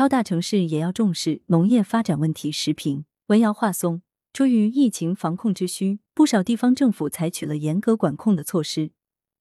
超大城市也要重视农业发展问题。时评：文瑶华松。出于疫情防控之需，不少地方政府采取了严格管控的措施，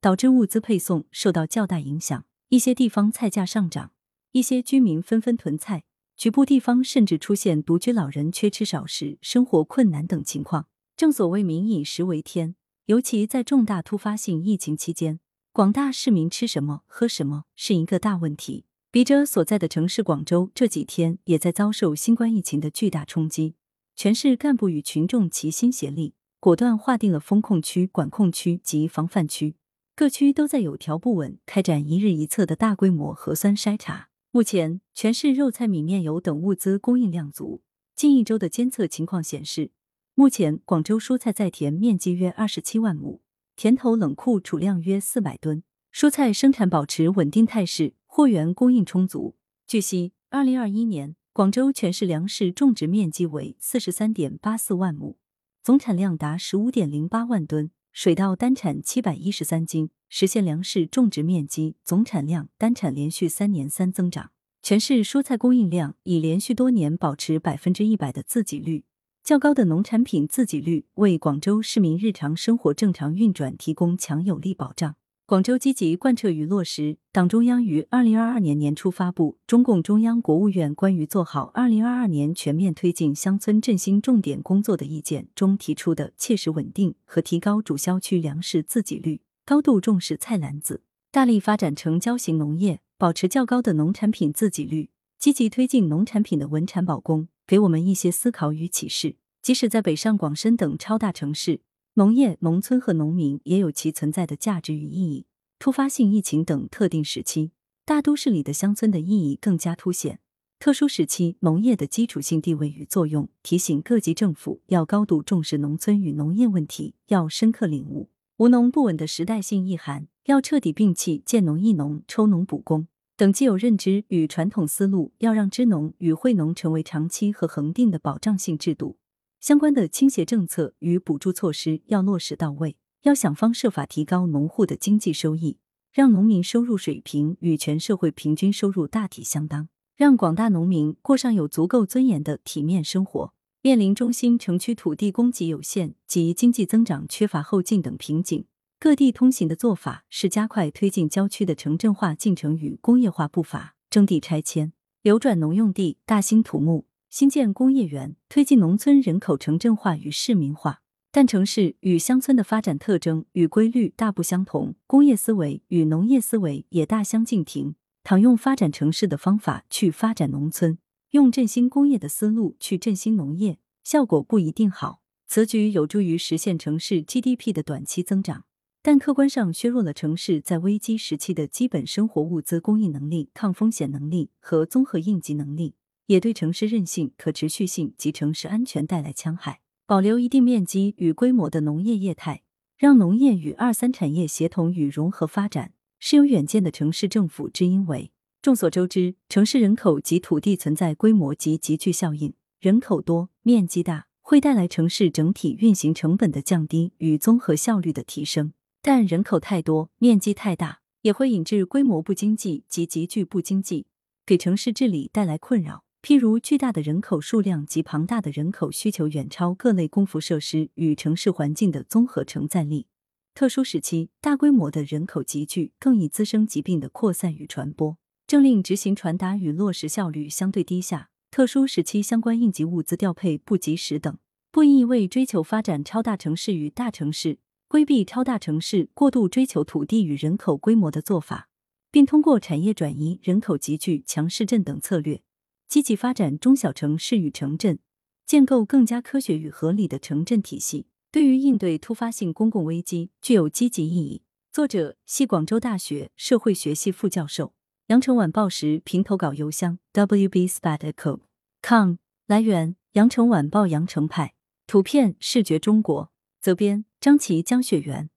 导致物资配送受到较大影响。一些地方菜价上涨，一些居民纷纷囤菜，局部地方甚至出现独居老人缺吃少食、生活困难等情况。正所谓民以食为天，尤其在重大突发性疫情期间，广大市民吃什么、喝什么是一个大问题。笔者所在的城市广州这几天也在遭受新冠疫情的巨大冲击。全市干部与群众齐心协力，果断划定了封控区、管控区及防范区，各区都在有条不紊开展一日一测的大规模核酸筛查。目前，全市肉菜、米面油等物资供应量足。近一周的监测情况显示，目前广州蔬菜在田面积约二十七万亩，田头冷库储量约四百吨，蔬菜生产保持稳定态势，货源供应充足。据悉，二零二一年。广州全市粮食种植面积为四十三点八四万亩，总产量达十五点零八万吨，水稻单产七百一十三斤，实现粮食种植面积、总产量单产连续三年三增长。全市蔬菜供应量已连续多年保持百分之一百的自给率，较高的农产品自给率为广州市民日常生活正常运转提供强有力保障。广州积极贯彻与落实党中央于二零二二年年初发布《中共中央、国务院关于做好二零二二年全面推进乡村振兴重点工作的意见》中提出的切实稳定和提高主销区粮食自给率，高度重视菜篮子，大力发展成交型农业，保持较高的农产品自给率，积极推进农产品的稳产保供，给我们一些思考与启示。即使在北上广深等超大城市。农业、农村和农民也有其存在的价值与意义。突发性疫情等特定时期，大都市里的乡村的意义更加凸显。特殊时期，农业的基础性地位与作用，提醒各级政府要高度重视农村与农业问题，要深刻领悟“无农不稳”的时代性意涵，要彻底摒弃建农抑农、抽农补工等既有认知与传统思路，要让支农与惠农成为长期和恒定的保障性制度。相关的倾斜政策与补助措施要落实到位，要想方设法提高农户的经济收益，让农民收入水平与全社会平均收入大体相当，让广大农民过上有足够尊严的体面生活。面临中心城区土地供给有限及经济增长缺乏后劲等瓶颈，各地通行的做法是加快推进郊区的城镇化进程与工业化步伐，征地拆迁、流转农用地、大兴土木。新建工业园，推进农村人口城镇化与市民化。但城市与乡村的发展特征与规律大不相同，工业思维与农业思维也大相径庭。倘用发展城市的方法去发展农村，用振兴工业的思路去振兴农业，效果不一定好。此举有助于实现城市 GDP 的短期增长，但客观上削弱了城市在危机时期的基本生活物资供应能力、抗风险能力和综合应急能力。也对城市韧性、可持续性及城市安全带来戕害。保留一定面积与规模的农业业态，让农业与二三产业协同与融合发展，是有远见的城市政府之因为。众所周知，城市人口及土地存在规模及集聚效应，人口多、面积大，会带来城市整体运行成本的降低与综合效率的提升；但人口太多、面积太大，也会引致规模不经济及集聚不经济，给城市治理带来困扰。譬如巨大的人口数量及庞大的人口需求远超各类公服设施与城市环境的综合承载力。特殊时期，大规模的人口集聚更易滋生疾病的扩散与传播，政令执行传达与落实效率相对低下。特殊时期相关应急物资调配不及时等，不宜为追求发展超大城市与大城市，规避超大城市过度追求土地与人口规模的做法，并通过产业转移、人口集聚、强市镇等策略。积极发展中小城市与城镇，建构更加科学与合理的城镇体系，对于应对突发性公共危机具有积极意义。作者系广州大学社会学系副教授。羊城晚报时评投稿邮箱：wbspadco.com。来源：羊城晚报羊城派。图片：视觉中国。责编：张琪、江雪源。